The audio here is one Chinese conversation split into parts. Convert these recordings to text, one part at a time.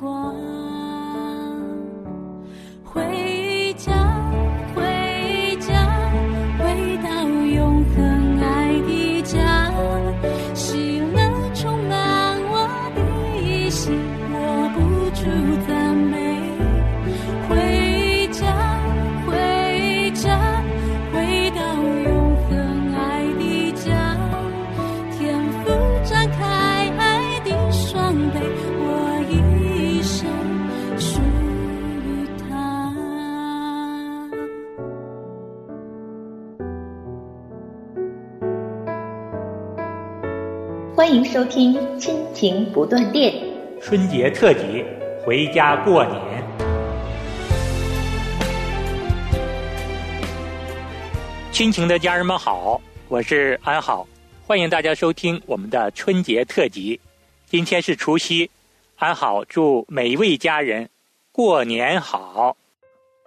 光。情不断电》。春节特辑，回家过年。亲情的家人们好，我是安好，欢迎大家收听我们的春节特辑。今天是除夕，安好祝每一位家人过年好。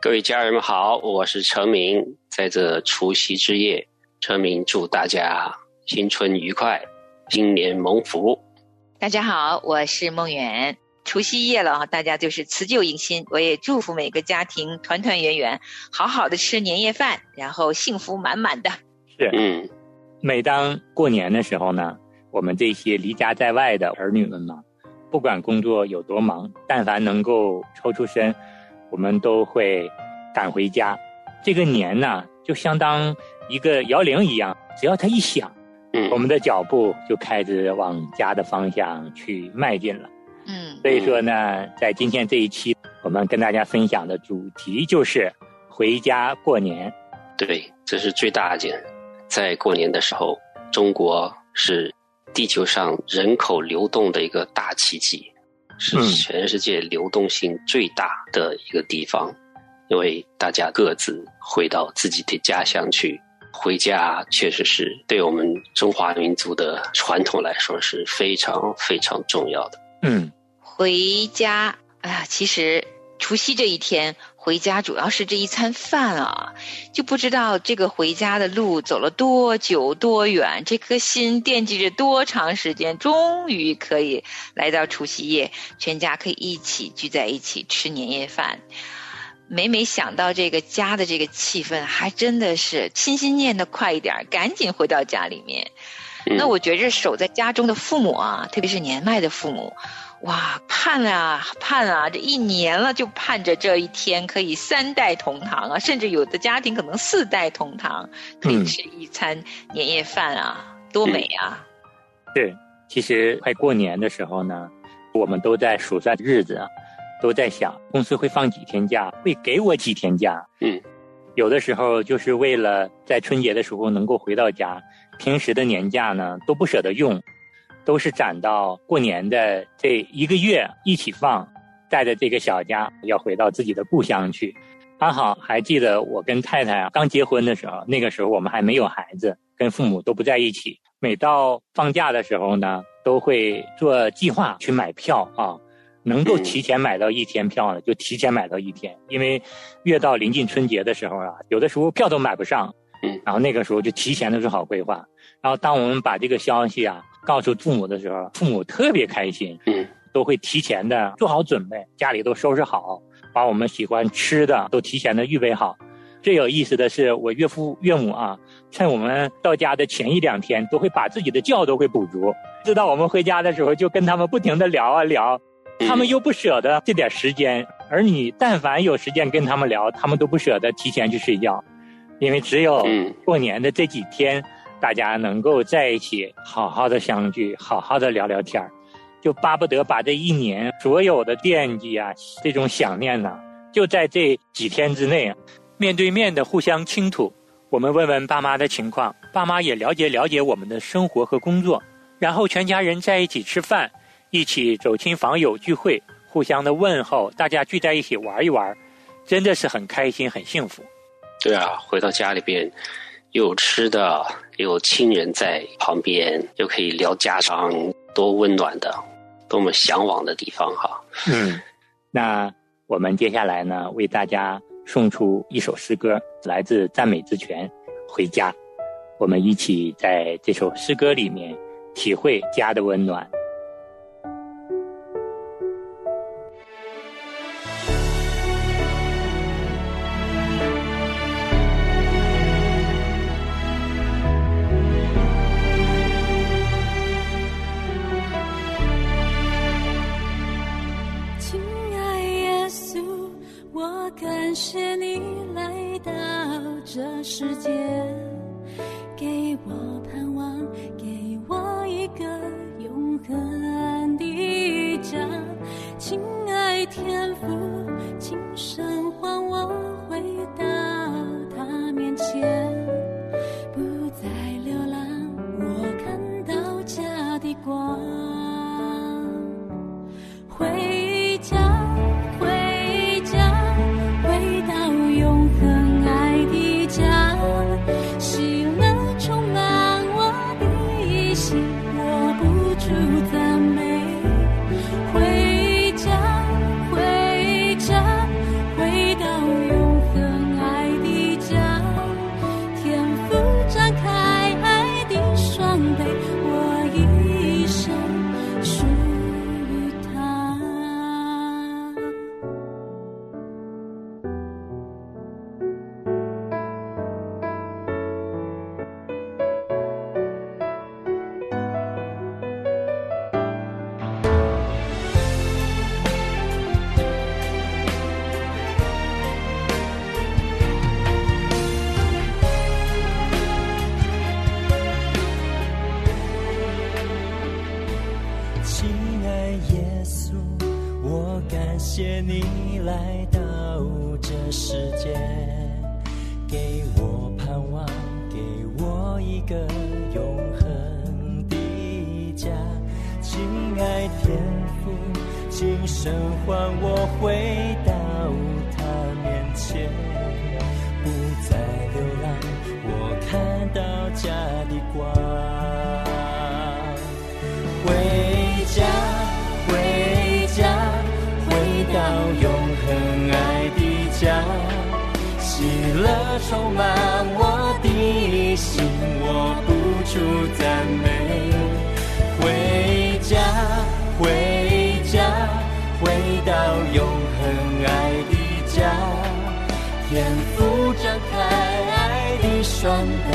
各位家人们好，我是陈明，在这除夕之夜，陈明祝大家新春愉快，新年蒙福。大家好，我是梦远。除夕夜了啊，大家就是辞旧迎新。我也祝福每个家庭团团圆圆，好好的吃年夜饭，然后幸福满满的。是，嗯，每当过年的时候呢，我们这些离家在外的儿女们嘛，不管工作有多忙，但凡能够抽出身，我们都会赶回家。这个年呢，就相当一个摇铃一样，只要它一响，嗯我们的脚步就开始往家的方向去迈进了。嗯，所以说呢，在今天这一期，我们跟大家分享的主题就是回家过年。对，这是最大件。在过年的时候，中国是地球上人口流动的一个大奇迹，是嗯全世界流动性最大的一个地方，因为大家各自回到自己的家乡去。回家确实是对我们中华民族的传统来说是非常非常重要的。嗯，回家，哎呀，其实除夕这一天回家，主要是这一餐饭啊，就不知道这个回家的路走了多久多远，这颗心惦记着多长时间，终于可以来到除夕夜，全家可以一起聚在一起吃年夜饭。每每想到这个家的这个气氛，还真的是心心念的快一点，赶紧回到家里面。嗯那我觉着守在家中的父母啊，特别是年迈的父母，哇，盼啊盼啊，这一年了就盼着这一天可以三代同堂啊，甚至有的家庭可能四代同堂，可以嗯吃一餐年夜饭啊，多美啊！是。其实快过年的时候呢，我们都在数算日子啊，都在想公司会放几天假，会给我几天假。嗯，有的时候就是为了在春节的时候能够回到家，平时的年假呢都不舍得用，都是攒到过年的这一个月一起放，带着这个小家要回到自己的故乡去。安好还记得我跟太太啊刚结婚的时候，那个时候我们还没有孩子，跟父母都不在一起。每到放假的时候呢，都会做计划去买票啊，能够提前买到一天票呢就提前买到一天，因为越到临近春节的时候啊，有的时候票都买不上，嗯，然后那个时候就提前的做好规划。然后当我们把这个消息啊告诉父母的时候，父母特别开心，嗯，都会提前的做好准备，家里都收拾好，把我们喜欢吃的都提前的预备好。最有意思的是，我岳父岳母啊，趁我们到家的前一两天，都会把自己的觉都会补足。知道我们回家的时候，就跟他们不停的聊啊聊，他们又不舍得这点时间，而你但凡有时间跟他们聊，他们都不舍得提前去睡觉，因为只有嗯过年的这几天，大家能够在一起好好的相聚，好好的聊聊天儿就巴不得把这一年所有的惦记啊，这种想念呐、就在这几天之内啊，面对面的互相倾吐。我们问问爸妈的情况，爸妈也了解了解我们的生活和工作，然后全家人在一起吃饭，一起走亲访友聚会，互相的问候，大家聚在一起玩一玩，真的是很开心，很幸福。对啊，回到家里边，又有吃的，又有亲人在旁边，又可以聊家常，多温暖的，多么向往的地方哈。嗯，那我们接下来呢，为大家送出一首诗歌，来自赞美之泉，《回家》。我们一起在这首诗歌里面体会家的温暖。世界，给我盼望，给我一个永恒的家。亲爱天父，请神还我回答充满我的心，我不住赞美。回家，回家，回到永恒爱的家，天赋张开爱的双臂，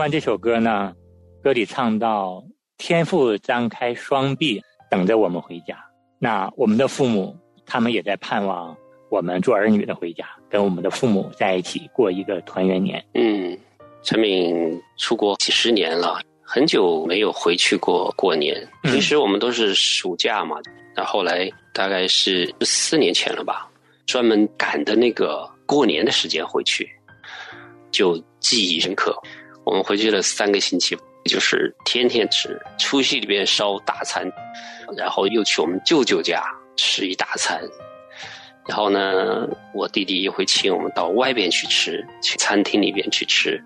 完这首歌呢，歌里唱到“天父张开双臂，等着我们回家”。那我们的父母，他们也在盼望我们做儿女的回家，跟我们的父母在一起过一个团圆年。嗯，陈敏出国几十年了，很久没有回去过过年。平时我们都是暑假嘛，那后来大概是四年前了吧，专门赶的那个过年的时间回去，就记忆深刻。我们回去了三个星期，就是天天吃，除夕里边烧大餐，然后又去我们舅舅家吃一大餐，然后呢，我弟弟又会请我们到外边去吃，去餐厅里边去吃。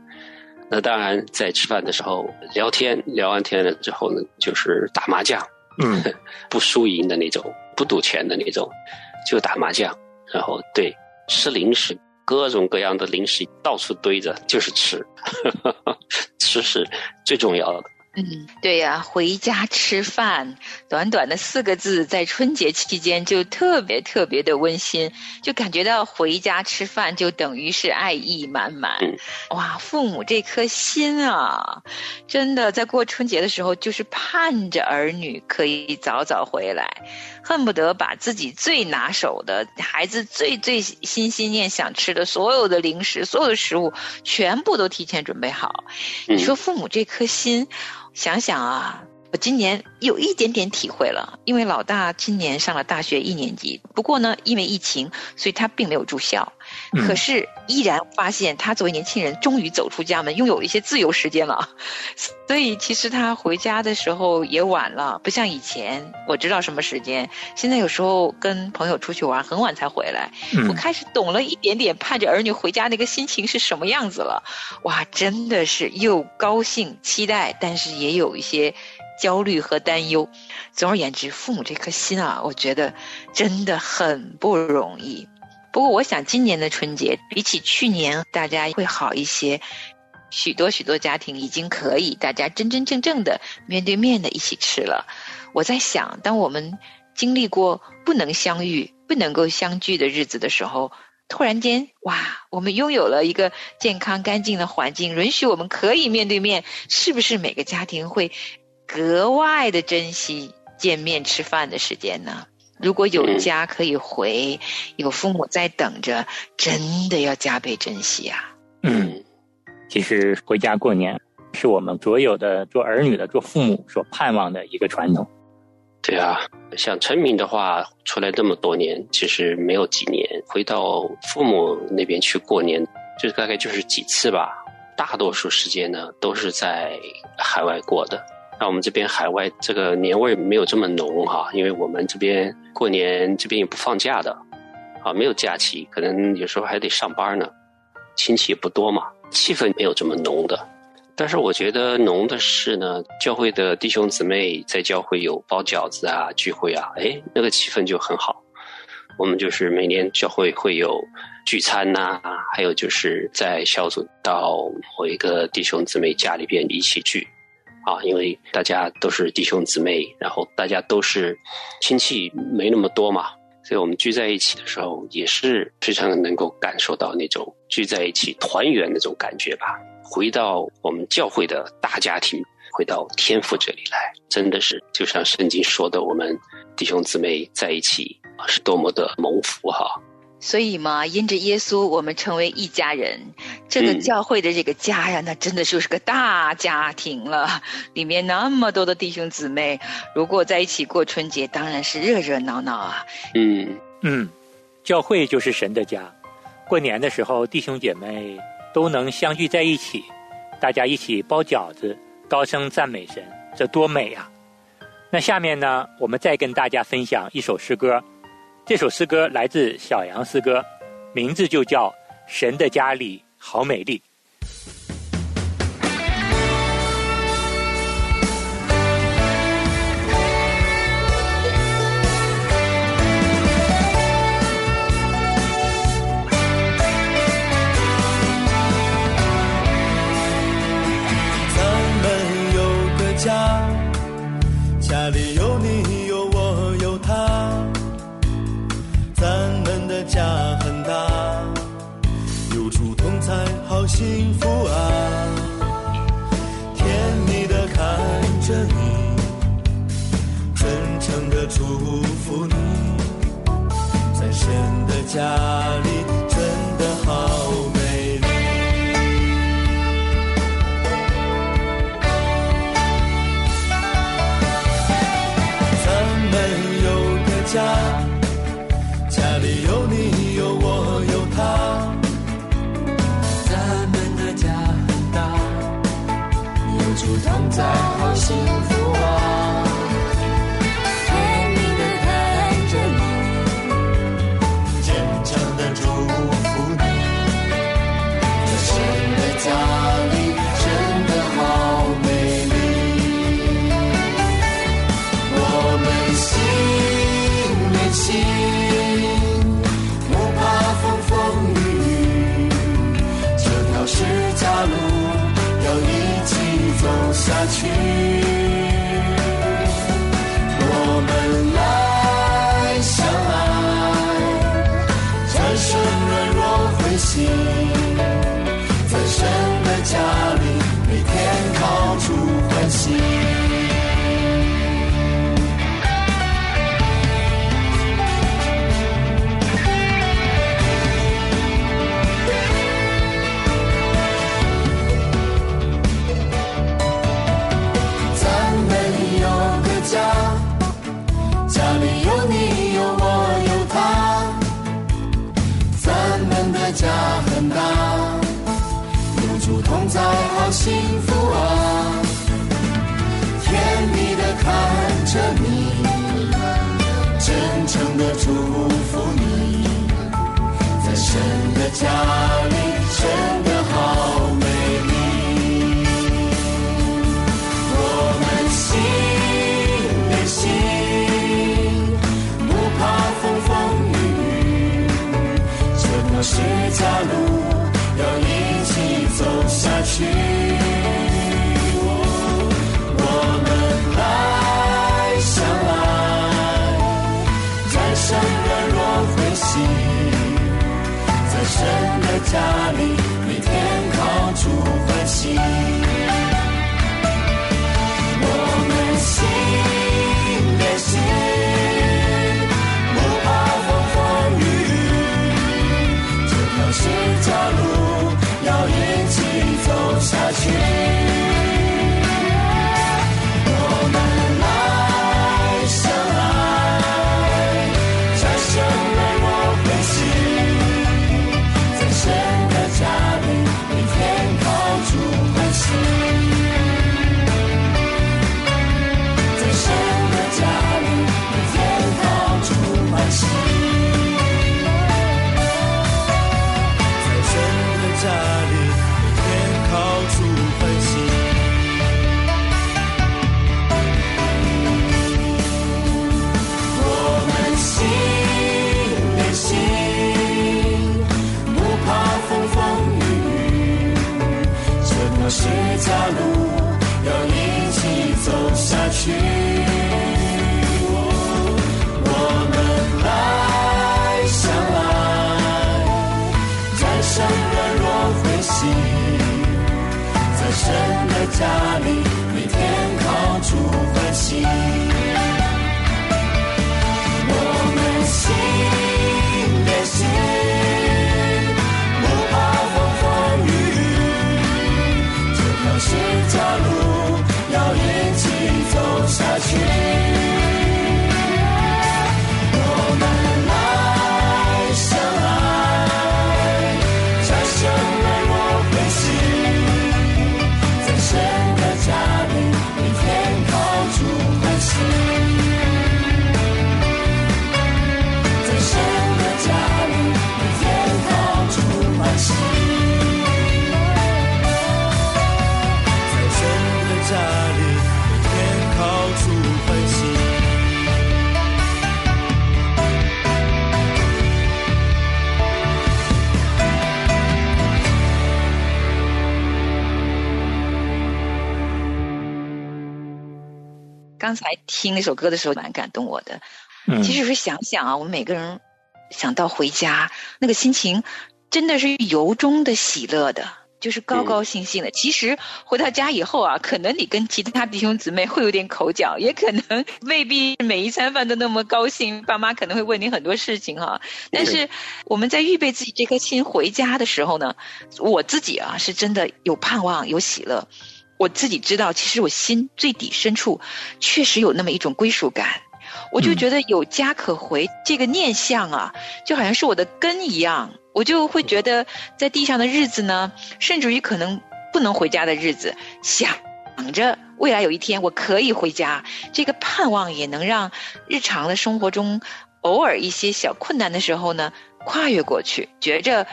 那当然，在吃饭的时候聊天，聊完天了之后呢，就是打麻将，嗯，不输赢的那种，不赌钱的那种，就打麻将，然后对吃零食，各种各样的零食到处堆着，就是吃，这是最重要的。嗯，对呀，回家吃饭，短短的四个字，在春节期间就特别特别的温馨，就感觉到回家吃饭就等于是爱意满满。哇，父母这颗心啊，真的在过春节的时候，就是盼着儿女可以早早回来，恨不得把自己最拿手的孩子最最心心念想吃的所有的零食、所有的食物，全部都提前准备好。你说父母这颗心。想想啊，我今年有一点点体会了，因为老大今年上了大学一年级，不过呢，因为疫情，所以他并没有住校，可是依然发现他作为年轻人，终于走出家门，拥有一些自由时间了。所以其实他回家的时候也晚了，不像以前我知道什么时间，现在有时候跟朋友出去玩很晚才回来，我开始懂了一点点盼着儿女回家那个心情是什么样子了。哇，真的是又高兴期待，但是也有一些焦虑和担忧。总而言之，父母这颗心啊，我觉得真的很不容易。不过我想今年的春节比起去年，大家会好一些。许多许多家庭已经可以大家真真正正的面对面的一起吃了。我在想，当我们经历过不能相遇、不能够相聚的日子的时候，突然间，哇，我们拥有了一个健康干净的环境，允许我们可以面对面，是不是每个家庭会格外的珍惜见面吃饭的时间呢？如果有家可以回，有父母在等着，真的要加倍珍惜啊！嗯。其实回家过年是我们所有的做儿女的、做父母所盼望的一个传统。对啊，像陈明的话，出来这么多年，其实没有几年回到父母那边去过年，就大概就是几次吧。大多数时间呢，都是在海外过的。那我们这边海外这个年味没有这么浓哈，因为我们这边过年这边也不放假的，啊，没有假期，可能有时候还得上班呢，亲戚也不多嘛。气氛没有这么浓的，但是我觉得浓的是呢，教会的弟兄姊妹在教会有包饺子啊、聚会啊，哎，那个气氛就很好。我们就是每年教会会有聚餐呐，还有就是在小组到某一个弟兄姊妹家里边一起聚，啊，因为大家都是弟兄姊妹，然后大家都是亲戚没那么多嘛。所以我们聚在一起的时候，也是非常能够感受到那种聚在一起团圆那种感觉吧。回到我们教会的大家庭，回到天父这里来，真的是就像圣经说的，我们弟兄姊妹在一起是多么的蒙福哈。所以嘛，因着耶稣，我们成为一家人。这个教会的这个家呀，那真的就是个大家庭了，里面那么多的弟兄姊妹，如果在一起过春节，当然是热热闹闹啊。嗯嗯，教会就是神的家，过年的时候，弟兄姐妹都能相聚在一起，大家一起包饺子，高声赞美神，这多美呀！那下面呢，我们再跟大家分享一首诗歌。这首诗歌来自小杨诗歌，名字就叫《神的家里好美丽》。祝同在好幸福。下去。的家里，每天靠主欢喜。我们心连心，不怕风风雨雨，这条十字路要一起走下去。听那首歌的时候，蛮感动我的。嗯，其实有时候想想啊，我们每个人想到回家，那个心情真的是由衷的喜乐的，就是高高兴兴的。其实回到家以后啊，可能你跟其他弟兄姊妹会有点口角，也可能未必每一餐饭都那么高兴，爸妈可能会问你很多事情哈、但是我们在预备自己这颗心回家的时候呢，我自己啊是真的有盼望，有喜乐。我自己知道，其实我心最底深处确实有那么一种归属感。我就觉得有家可回这个念想啊，就好像是我的根一样，我就会觉得在地上的日子呢，甚至于可能不能回家的日子，想着未来有一天我可以回家，这个盼望也能让日常的生活中偶尔一些小困难的时候呢，跨越过去，觉着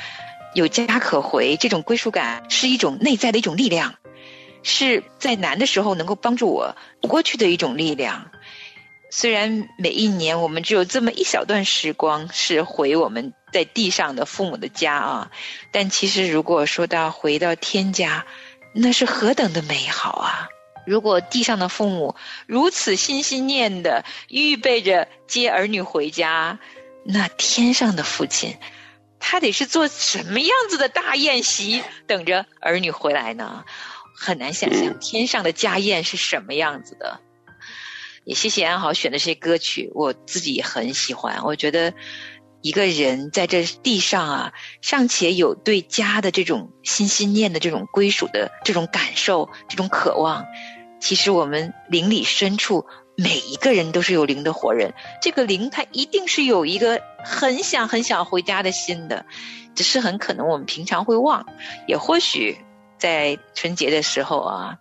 有家可回，这种归属感是一种内在的一种力量，是在难的时候能够帮助我过去的一种力量。虽然每一年我们只有这么一小段时光是回我们在地上的父母的家啊，但其实如果说到回到天家，那是何等的美好啊！如果地上的父母如此心心念的预备着接儿女回家，那天上的父亲，他得是做什么样子的大宴席，等着儿女回来呢？很难想象天上的家宴是什么样子的。也谢谢安好选的这些歌曲，我自己也很喜欢。我觉得一个人在这地上啊，尚且有对家的这种心心念的这种归属的这种感受、这种渴望，其实我们灵里深处每一个人都是有灵的活人。这个灵他一定是有一个很想很想回家的心的，只是很可能我们平常会忘，也或许在春节的时候啊。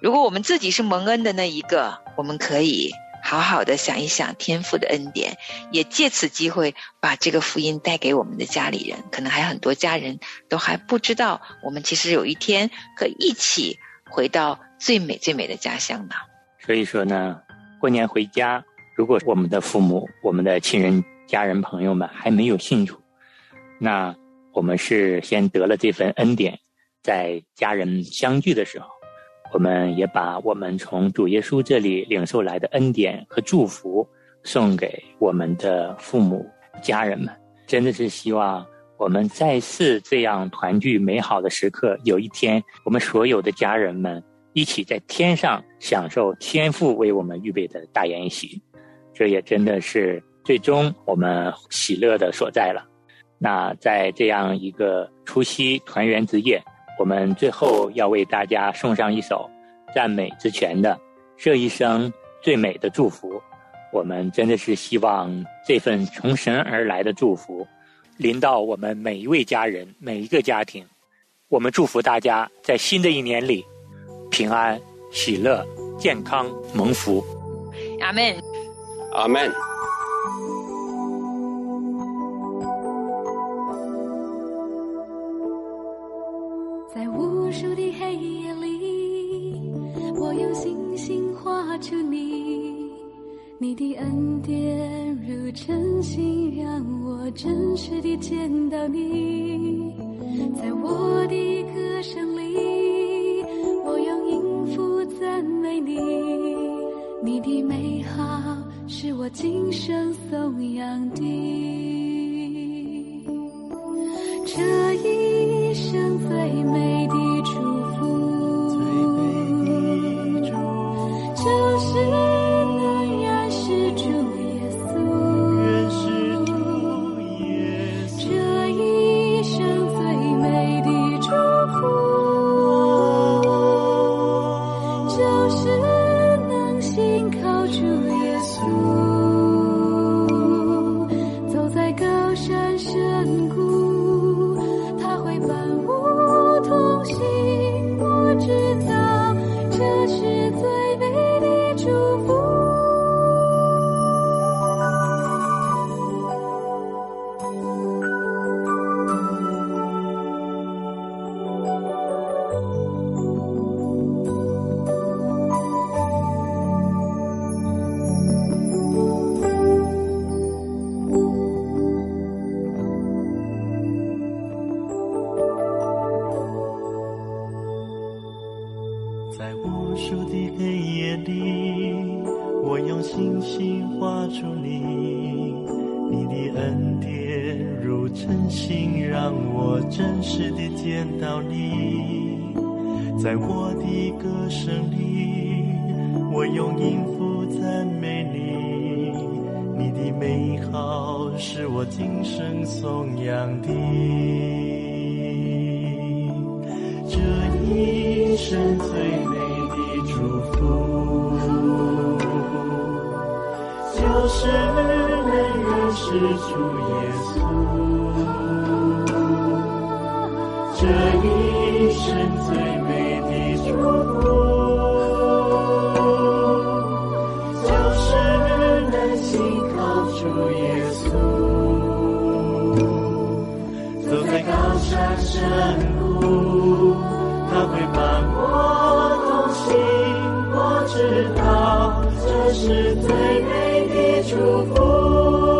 如果我们自己是蒙恩的那一个，我们可以好好的想一想天父的恩典，也借此机会把这个福音带给我们的家里人。可能还很多家人都还不知道，我们其实有一天可以一起回到最美最美的家乡呢。所以说呢，过年回家，如果我们的父母、我们的亲人、家人、朋友们还没有信主，那我们是先得了这份恩典，在家人相聚的时候。我们也把我们从主耶稣这里领受来的恩典和祝福送给我们的父母、家人们。真的是希望我们再次这样团聚美好的时刻。有一天，我们所有的家人们一起在天上享受天父为我们预备的大筵席，这也真的是最终我们喜乐的所在了。那在这样一个除夕团圆之夜。我们最后要为大家送上一首赞美之泉的这一生最美的祝福。我们真的是希望这份从神而来的祝福临到我们每一位家人、每一个家庭。我们祝福大家在新的一年里平安、喜乐、健康、蒙福。阿门，阿门。的恩典如晨星，让我真实地见到你。在我的歌声里，我用音符赞美你。你的美好是我今生颂扬的。在无数的黑夜里，我用星星画出你，你的恩典如晨星，让我真实的见到你。在我的歌声里，我用音符赞美你，你的美好是我今生颂扬的。这一生最美是主耶稣。这一生最美的祝福，就是能信靠主耶稣。走在高山深谷，他会伴我同行。我知道这是最美的祝福。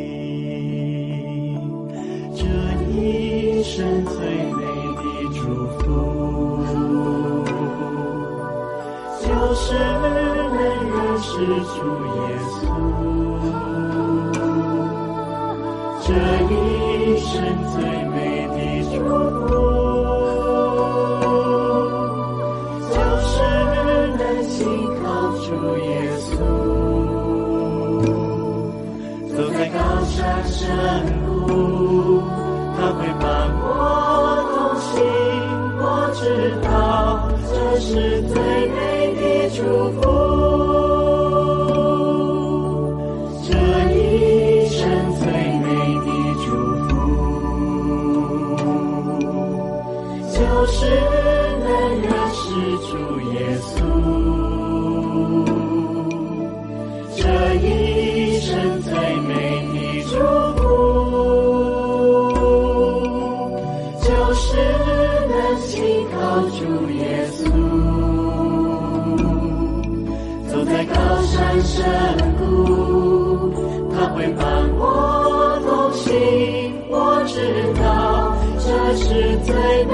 就是能认识主耶稣。这一生最美的祝福，就是能信靠主耶稣。走在高山深谷，他会伴我同行。我知道这是最美主耶稣。走在高山深谷，他会伴我同行。我知道这是最美